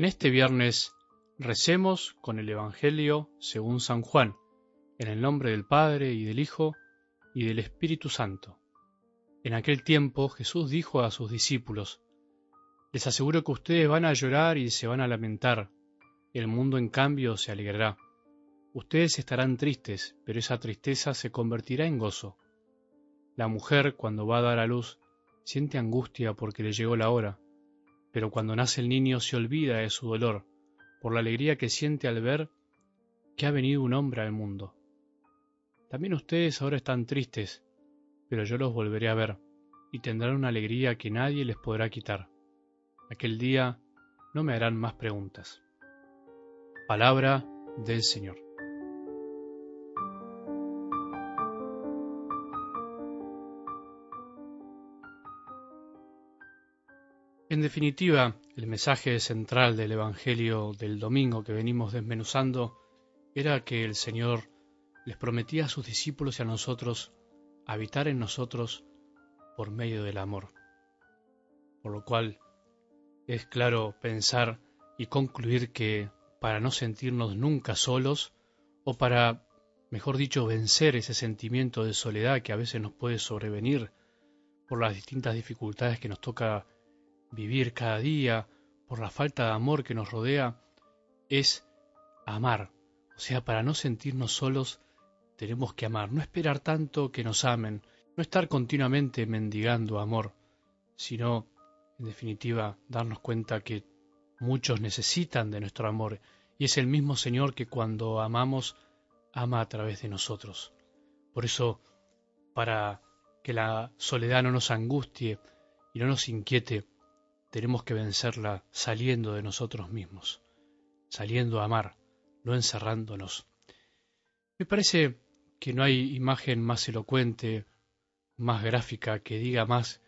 En este viernes recemos con el Evangelio según San Juan, en el nombre del Padre y del Hijo y del Espíritu Santo. En aquel tiempo Jesús dijo a sus discípulos, Les aseguro que ustedes van a llorar y se van a lamentar, el mundo en cambio se alegrará. Ustedes estarán tristes, pero esa tristeza se convertirá en gozo. La mujer, cuando va a dar a luz, siente angustia porque le llegó la hora, pero cuando nace el niño se olvida de su dolor, por la alegría que siente al ver que ha venido un hombre al mundo. También ustedes ahora están tristes, pero yo los volveré a ver, y tendrán una alegría que nadie les podrá quitar. Aquel día no me harán más preguntas. Palabra del Señor. En definitiva, el mensaje central del Evangelio del domingo que venimos desmenuzando era que el Señor les prometía a sus discípulos y a nosotros habitar en nosotros por medio del amor. Por lo cual es claro pensar y concluir que para no sentirnos nunca solos, o para, mejor dicho, vencer ese sentimiento de soledad que a veces nos puede sobrevenir por las distintas dificultades que nos toca vivir cada día, por la falta de amor que nos rodea, es amar. O sea, para no sentirnos solos, tenemos que amar, no esperar tanto que nos amen, no estar continuamente mendigando amor, sino, en definitiva, darnos cuenta que muchos necesitan de nuestro amor, y es el mismo Señor que cuando amamos, ama a través de nosotros. Por eso, para que la soledad no nos angustie y no nos inquiete, tenemos que vencerla saliendo de nosotros mismos, saliendo a amar, no encerrándonos. Me parece que no hay imagen más elocuente, más gráfica, que diga más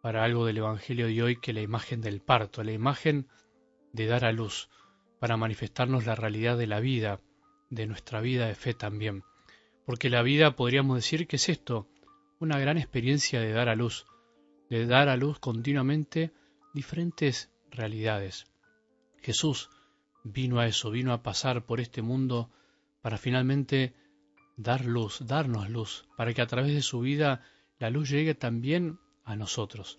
para algo del Evangelio de hoy que la imagen del parto, la imagen de dar a luz, para manifestarnos la realidad de la vida, de nuestra vida de fe también. Porque la vida podríamos decir que es esto, una gran experiencia de dar a luz, de dar a luz continuamente diferentes realidades. Jesús vino a eso, vino a pasar por este mundo para finalmente dar luz, darnos luz, para que a través de su vida la luz llegue también a nosotros.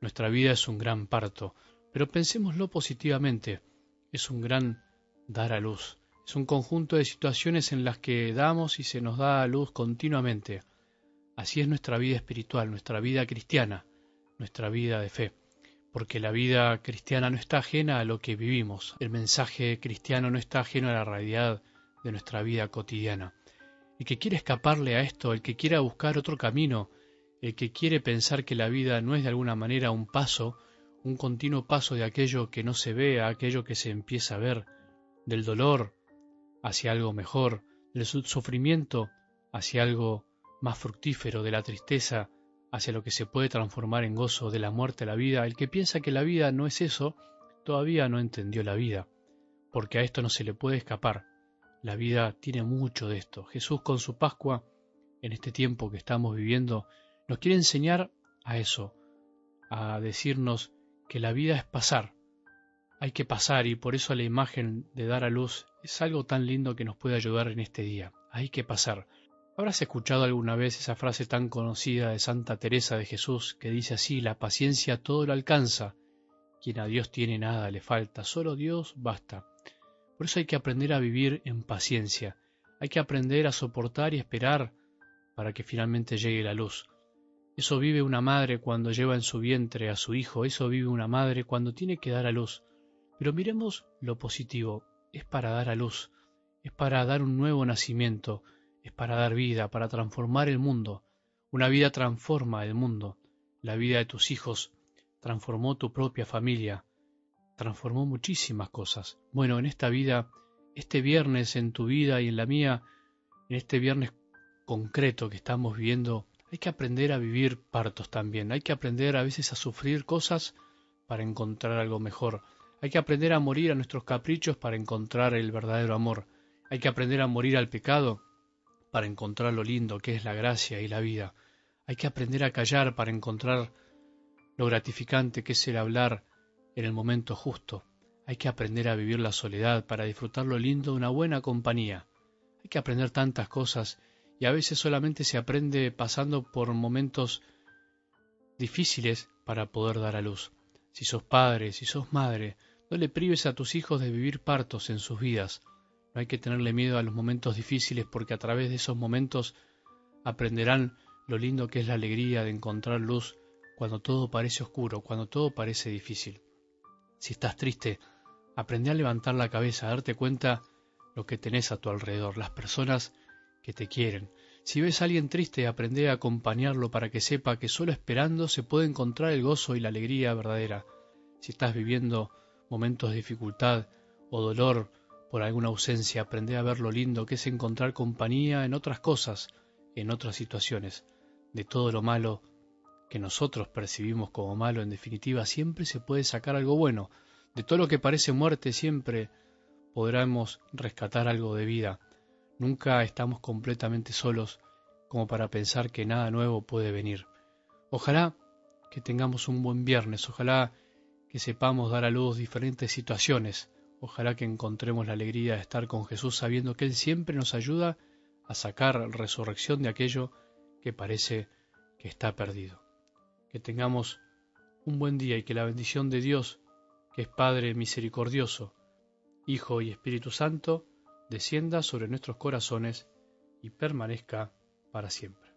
Nuestra vida es un gran parto, pero pensémoslo positivamente, es un gran dar a luz, es un conjunto de situaciones en las que damos y se nos da a luz continuamente. Así es nuestra vida espiritual, nuestra vida cristiana, nuestra vida de fe porque la vida cristiana no está ajena a lo que vivimos, el mensaje cristiano no está ajeno a la realidad de nuestra vida cotidiana. El que quiere escaparle a esto, el que quiera buscar otro camino, el que quiere pensar que la vida no es de alguna manera un paso, un continuo paso de aquello que no se ve a aquello que se empieza a ver, del dolor hacia algo mejor, del sufrimiento hacia algo más fructífero, de la tristeza hacia lo que se puede transformar en gozo de la muerte a la vida, el que piensa que la vida no es eso, todavía no entendió la vida, porque a esto no se le puede escapar. La vida tiene mucho de esto. Jesús con su Pascua, en este tiempo que estamos viviendo, nos quiere enseñar a eso, a decirnos que la vida es pasar. Hay que pasar y por eso la imagen de dar a luz es algo tan lindo que nos puede ayudar en este día. Hay que pasar. Habrás escuchado alguna vez esa frase tan conocida de Santa Teresa de Jesús que dice así, la paciencia todo lo alcanza, quien a Dios tiene nada le falta, solo Dios basta. Por eso hay que aprender a vivir en paciencia, hay que aprender a soportar y esperar para que finalmente llegue la luz. Eso vive una madre cuando lleva en su vientre a su hijo, eso vive una madre cuando tiene que dar a luz. Pero miremos lo positivo, es para dar a luz, es para dar un nuevo nacimiento, es para dar vida, para transformar el mundo. Una vida transforma el mundo. La vida de tus hijos transformó tu propia familia, transformó muchísimas cosas. Bueno, en esta vida, este viernes en tu vida y en la mía, en este viernes concreto que estamos viviendo, hay que aprender a vivir partos también. Hay que aprender a veces a sufrir cosas para encontrar algo mejor. Hay que aprender a morir a nuestros caprichos para encontrar el verdadero amor. Hay que aprender a morir al pecado para encontrar lo lindo que es la gracia y la vida. Hay que aprender a callar para encontrar lo gratificante que es el hablar en el momento justo. Hay que aprender a vivir la soledad para disfrutar lo lindo de una buena compañía. Hay que aprender tantas cosas y a veces solamente se aprende pasando por momentos difíciles para poder dar a luz. Si sos padre, si sos madre, no le prives a tus hijos de vivir partos en sus vidas. No hay que tenerle miedo a los momentos difíciles porque a través de esos momentos aprenderán lo lindo que es la alegría de encontrar luz cuando todo parece oscuro, cuando todo parece difícil. Si estás triste, aprende a levantar la cabeza, a darte cuenta lo que tenés a tu alrededor, las personas que te quieren. Si ves a alguien triste, aprende a acompañarlo para que sepa que solo esperando se puede encontrar el gozo y la alegría verdadera. Si estás viviendo momentos de dificultad o dolor por alguna ausencia, aprende a ver lo lindo que es encontrar compañía en otras cosas, en otras situaciones. De todo lo malo que nosotros percibimos como malo, en definitiva, siempre se puede sacar algo bueno. De todo lo que parece muerte, siempre podremos rescatar algo de vida. Nunca estamos completamente solos como para pensar que nada nuevo puede venir. Ojalá que tengamos un buen viernes, ojalá que sepamos dar a luz diferentes situaciones, ojalá que encontremos la alegría de estar con Jesús sabiendo que Él siempre nos ayuda a sacar resurrección de aquello que parece que está perdido. Que tengamos un buen día y que la bendición de Dios, que es Padre misericordioso, Hijo y Espíritu Santo, descienda sobre nuestros corazones y permanezca para siempre.